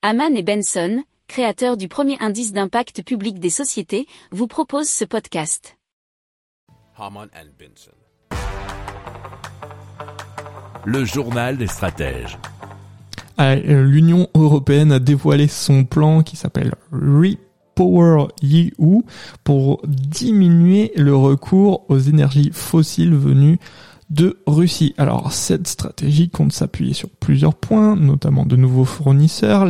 Haman et Benson, créateurs du premier indice d'impact public des sociétés, vous proposent ce podcast. Haman and Benson. Le journal des stratèges. Ah, euh, L'Union européenne a dévoilé son plan qui s'appelle Repower EU pour diminuer le recours aux énergies fossiles venues de Russie. Alors cette stratégie compte s'appuyer sur plusieurs points, notamment de nouveaux fournisseurs,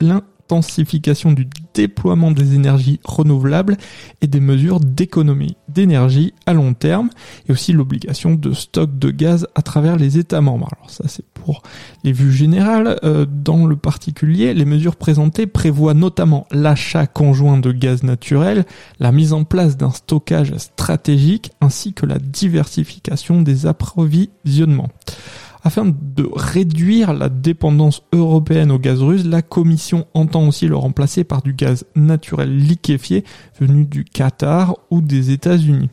l'intensification du déploiement des énergies renouvelables et des mesures d'économie d'énergie à long terme et aussi l'obligation de stock de gaz à travers les États membres. Alors ça c'est pour les vues générales. Euh, dans le particulier, les mesures présentées prévoient notamment l'achat conjoint de gaz naturel, la mise en place d'un stockage stratégique ainsi que la diversification des approvisionnements. Afin de réduire la dépendance européenne au gaz russe, la Commission entend aussi le remplacer par du gaz naturel liquéfié venu du Qatar ou des États-Unis.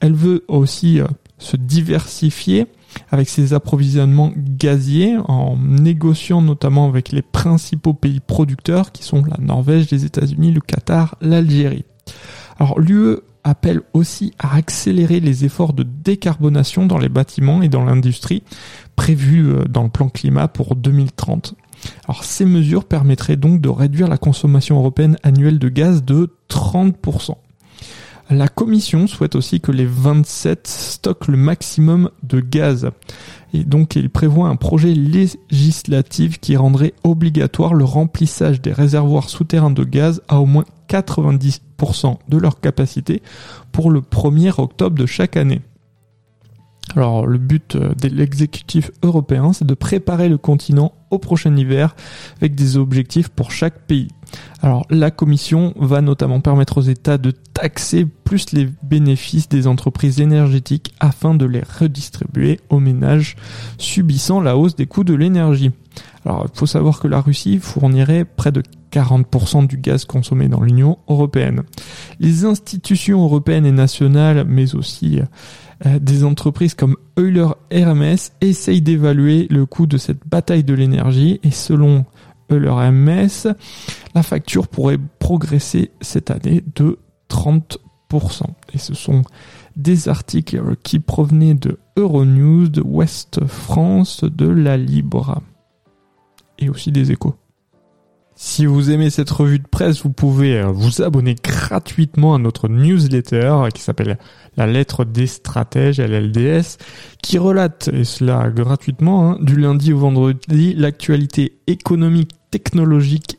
Elle veut aussi euh, se diversifier avec ses approvisionnements gaziers en négociant notamment avec les principaux pays producteurs qui sont la Norvège, les États-Unis, le Qatar, l'Algérie. Alors l'UE appelle aussi à accélérer les efforts de décarbonation dans les bâtiments et dans l'industrie prévus euh, dans le plan climat pour 2030. Alors ces mesures permettraient donc de réduire la consommation européenne annuelle de gaz de 30%. La Commission souhaite aussi que les 27 stockent le maximum de gaz. Et donc il prévoit un projet législatif qui rendrait obligatoire le remplissage des réservoirs souterrains de gaz à au moins 90% de leur capacité pour le 1er octobre de chaque année. Alors le but euh, de l'exécutif européen, c'est de préparer le continent au prochain hiver avec des objectifs pour chaque pays. Alors la Commission va notamment permettre aux États de taxer plus les bénéfices des entreprises énergétiques afin de les redistribuer aux ménages subissant la hausse des coûts de l'énergie. Alors il faut savoir que la Russie fournirait près de 40% du gaz consommé dans l'Union européenne. Les institutions européennes et nationales, mais aussi euh, des entreprises comme Euler Hermes essayent d'évaluer le coût de cette bataille de l'énergie et selon Euler Hermes, la facture pourrait progresser cette année de 30%. Et ce sont des articles qui provenaient de Euronews, de West France, de La Libre et aussi des échos. Si vous aimez cette revue de presse, vous pouvez euh, vous abonner gratuitement à notre newsletter qui s'appelle La lettre des stratèges, LLDS, qui relate, et cela gratuitement, hein, du lundi au vendredi, l'actualité économique, technologique,